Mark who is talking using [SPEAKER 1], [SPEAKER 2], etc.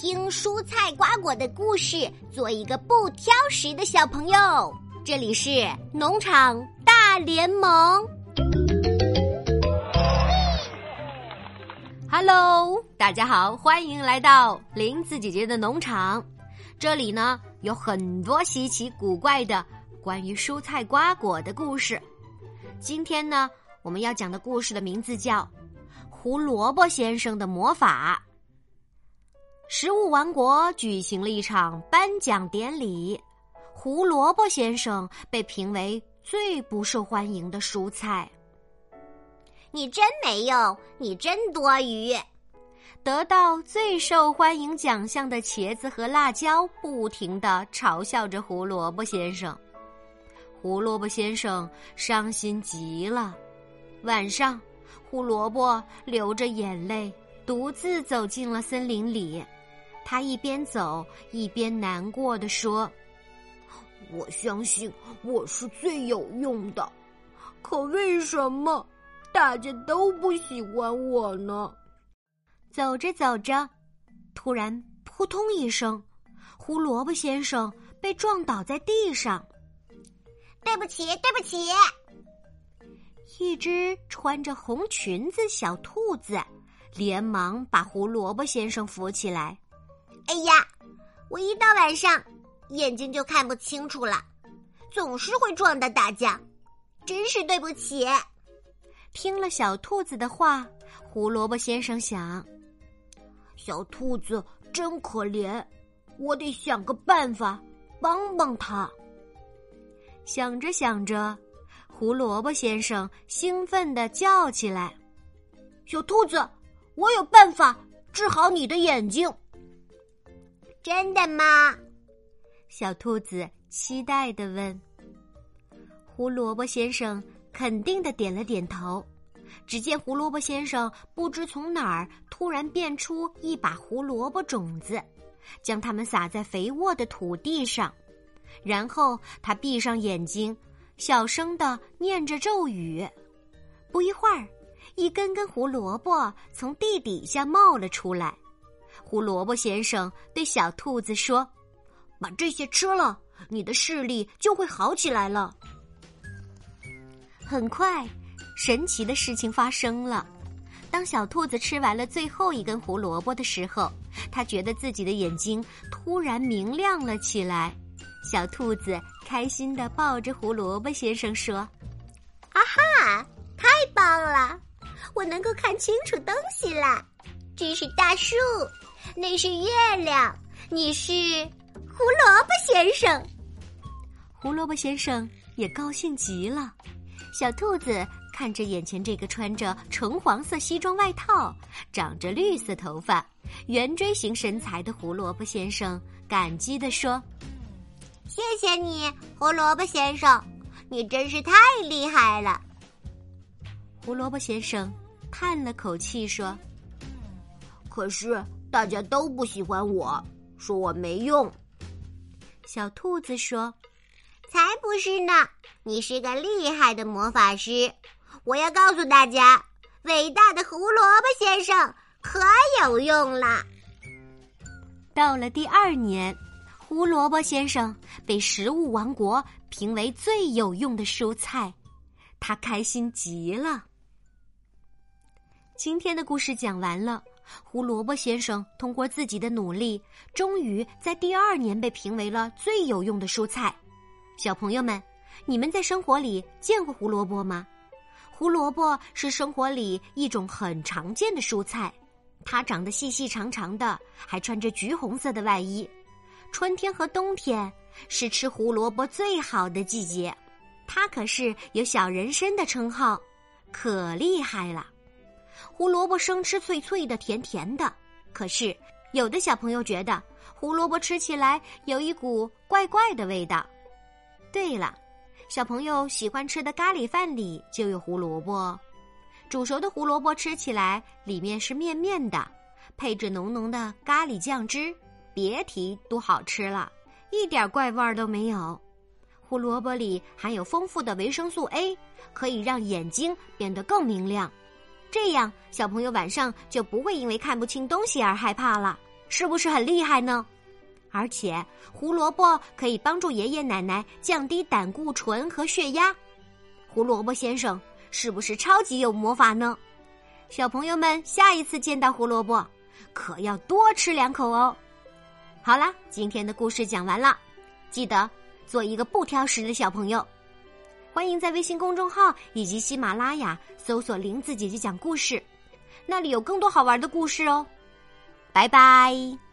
[SPEAKER 1] 听蔬菜瓜果的故事，做一个不挑食的小朋友。这里是农场大联盟。Hello，大家好，欢迎来到林子姐姐的农场。这里呢有很多稀奇古怪的关于蔬菜瓜果的故事。今天呢，我们要讲的故事的名字叫《胡萝卜先生的魔法》。食物王国举行了一场颁奖典礼，胡萝卜先生被评为最不受欢迎的蔬菜。
[SPEAKER 2] 你真没用，你真多余。
[SPEAKER 1] 得到最受欢迎奖项的茄子和辣椒不停的嘲笑着胡萝卜先生。胡萝卜先生伤心极了。晚上，胡萝卜流着眼泪，独自走进了森林里。他一边走一边难过的说：“
[SPEAKER 3] 我相信我是最有用的，可为什么大家都不喜欢我呢？”
[SPEAKER 1] 走着走着，突然扑通一声，胡萝卜先生被撞倒在地上。
[SPEAKER 2] 对不起，对不起！
[SPEAKER 1] 一只穿着红裙子小兔子连忙把胡萝卜先生扶起来。
[SPEAKER 2] 哎呀，我一到晚上眼睛就看不清楚了，总是会撞到大家，真是对不起。
[SPEAKER 1] 听了小兔子的话，胡萝卜先生想：
[SPEAKER 3] 小兔子真可怜，我得想个办法帮帮他。
[SPEAKER 1] 想着想着，胡萝卜先生兴奋地叫起来：“
[SPEAKER 3] 小兔子，我有办法治好你的眼睛！”
[SPEAKER 2] 真的吗？
[SPEAKER 1] 小兔子期待的问。胡萝卜先生肯定的点了点头。只见胡萝卜先生不知从哪儿突然变出一把胡萝卜种子，将它们撒在肥沃的土地上，然后他闭上眼睛，小声的念着咒语。不一会儿，一根根胡萝卜从地底下冒了出来。胡萝卜先生对小兔子说：“
[SPEAKER 3] 把这些吃了，你的视力就会好起来了。”
[SPEAKER 1] 很快，神奇的事情发生了。当小兔子吃完了最后一根胡萝卜的时候，它觉得自己的眼睛突然明亮了起来。小兔子开心的抱着胡萝卜先生说：“
[SPEAKER 2] 啊哈，太棒了！我能够看清楚东西了。这是大树。”那是月亮，你是胡萝卜先生。
[SPEAKER 1] 胡萝卜先生也高兴极了。小兔子看着眼前这个穿着橙黄色西装外套、长着绿色头发、圆锥形身材的胡萝卜先生，感激地说：“
[SPEAKER 2] 谢谢你，胡萝卜先生，你真是太厉害了。”
[SPEAKER 1] 胡萝卜先生叹了口气说：“
[SPEAKER 3] 可是。”大家都不喜欢我，说我没用。
[SPEAKER 1] 小兔子说：“
[SPEAKER 2] 才不是呢！你是个厉害的魔法师。我要告诉大家，伟大的胡萝卜先生可有用了。”
[SPEAKER 1] 到了第二年，胡萝卜先生被食物王国评为最有用的蔬菜，他开心极了。今天的故事讲完了。胡萝卜先生通过自己的努力，终于在第二年被评为了最有用的蔬菜。小朋友们，你们在生活里见过胡萝卜吗？胡萝卜是生活里一种很常见的蔬菜，它长得细细长长的，还穿着橘红色的外衣。春天和冬天是吃胡萝卜最好的季节，它可是有小人参的称号，可厉害了。胡萝卜生吃脆脆的、甜甜的，可是有的小朋友觉得胡萝卜吃起来有一股怪怪的味道。对了，小朋友喜欢吃的咖喱饭里就有胡萝卜，煮熟的胡萝卜吃起来里面是面面的，配着浓浓的咖喱酱汁，别提多好吃了，一点怪味儿都没有。胡萝卜里含有丰富的维生素 A，可以让眼睛变得更明亮。这样，小朋友晚上就不会因为看不清东西而害怕了。是不是很厉害呢？而且胡萝卜可以帮助爷爷奶奶降低胆固醇和血压。胡萝卜先生是不是超级有魔法呢？小朋友们，下一次见到胡萝卜，可要多吃两口哦。好啦，今天的故事讲完了，记得做一个不挑食的小朋友。欢迎在微信公众号以及喜马拉雅搜索“林子姐姐讲故事”，那里有更多好玩的故事哦。拜拜。